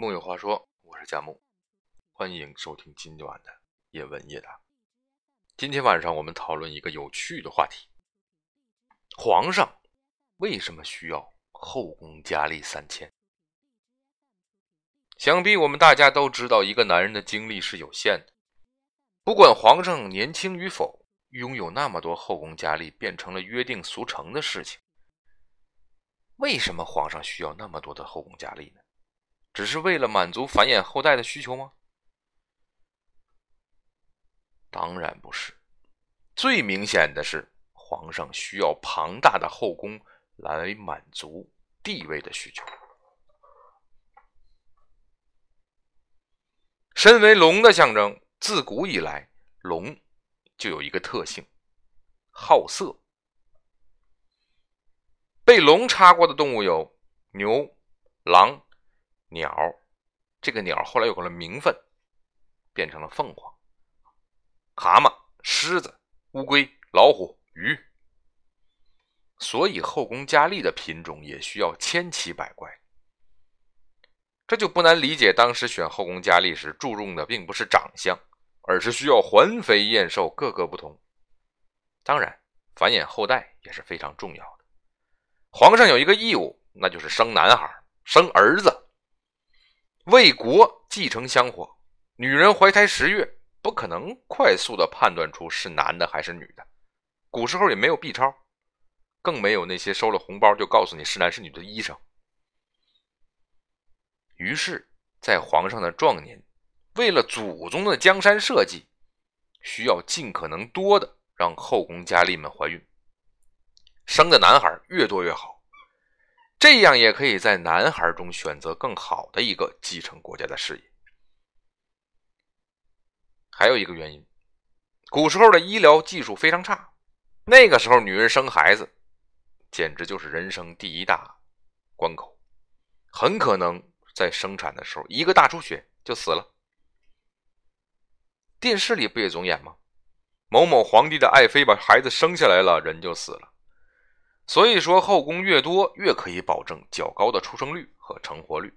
木有话说，我是佳木，欢迎收听今晚的夜问夜答。今天晚上我们讨论一个有趣的话题：皇上为什么需要后宫佳丽三千？想必我们大家都知道，一个男人的精力是有限的，不管皇上年轻与否，拥有那么多后宫佳丽变成了约定俗成的事情。为什么皇上需要那么多的后宫佳丽呢？只是为了满足繁衍后代的需求吗？当然不是。最明显的是，皇上需要庞大的后宫来满足地位的需求。身为龙的象征，自古以来，龙就有一个特性：好色。被龙插过的动物有牛、狼。鸟，这个鸟后来有了名分，变成了凤凰、蛤蟆、狮子、乌龟、老虎、鱼。所以后宫佳丽的品种也需要千奇百怪。这就不难理解，当时选后宫佳丽时注重的并不是长相，而是需要环肥燕瘦，各个不同。当然，繁衍后代也是非常重要的。皇上有一个义务，那就是生男孩，生儿子。为国继承香火，女人怀胎十月不可能快速的判断出是男的还是女的。古时候也没有 B 超，更没有那些收了红包就告诉你是男是女的医生。于是，在皇上的壮年，为了祖宗的江山社稷，需要尽可能多的让后宫佳丽们怀孕，生的男孩越多越好。这样也可以在男孩中选择更好的一个继承国家的事业。还有一个原因，古时候的医疗技术非常差，那个时候女人生孩子简直就是人生第一大关口，很可能在生产的时候一个大出血就死了。电视里不也总演吗？某某皇帝的爱妃把孩子生下来了，人就死了。所以说，后宫越多，越可以保证较高的出生率和成活率。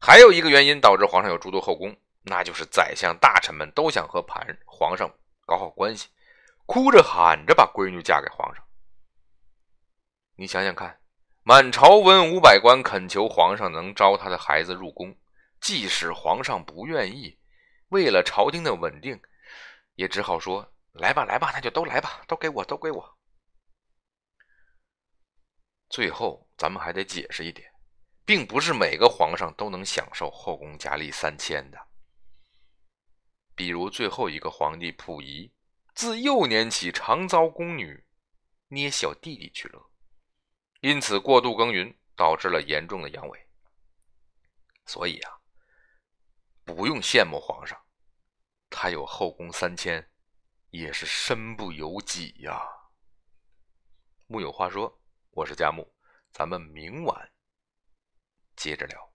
还有一个原因导致皇上有诸多后宫，那就是宰相大臣们都想和盘皇上搞好关系，哭着喊着把闺女嫁给皇上。你想想看，满朝文武百官恳求皇上能招他的孩子入宫，即使皇上不愿意，为了朝廷的稳定，也只好说：“来吧，来吧，那就都来吧，都给我，都给我。”最后，咱们还得解释一点，并不是每个皇上都能享受后宫佳丽三千的。比如最后一个皇帝溥仪，自幼年起常遭宫女捏小弟弟取乐，因此过度耕耘导致了严重的阳痿。所以啊，不用羡慕皇上，他有后宫三千，也是身不由己呀。木有话说。我是佳木，咱们明晚接着聊。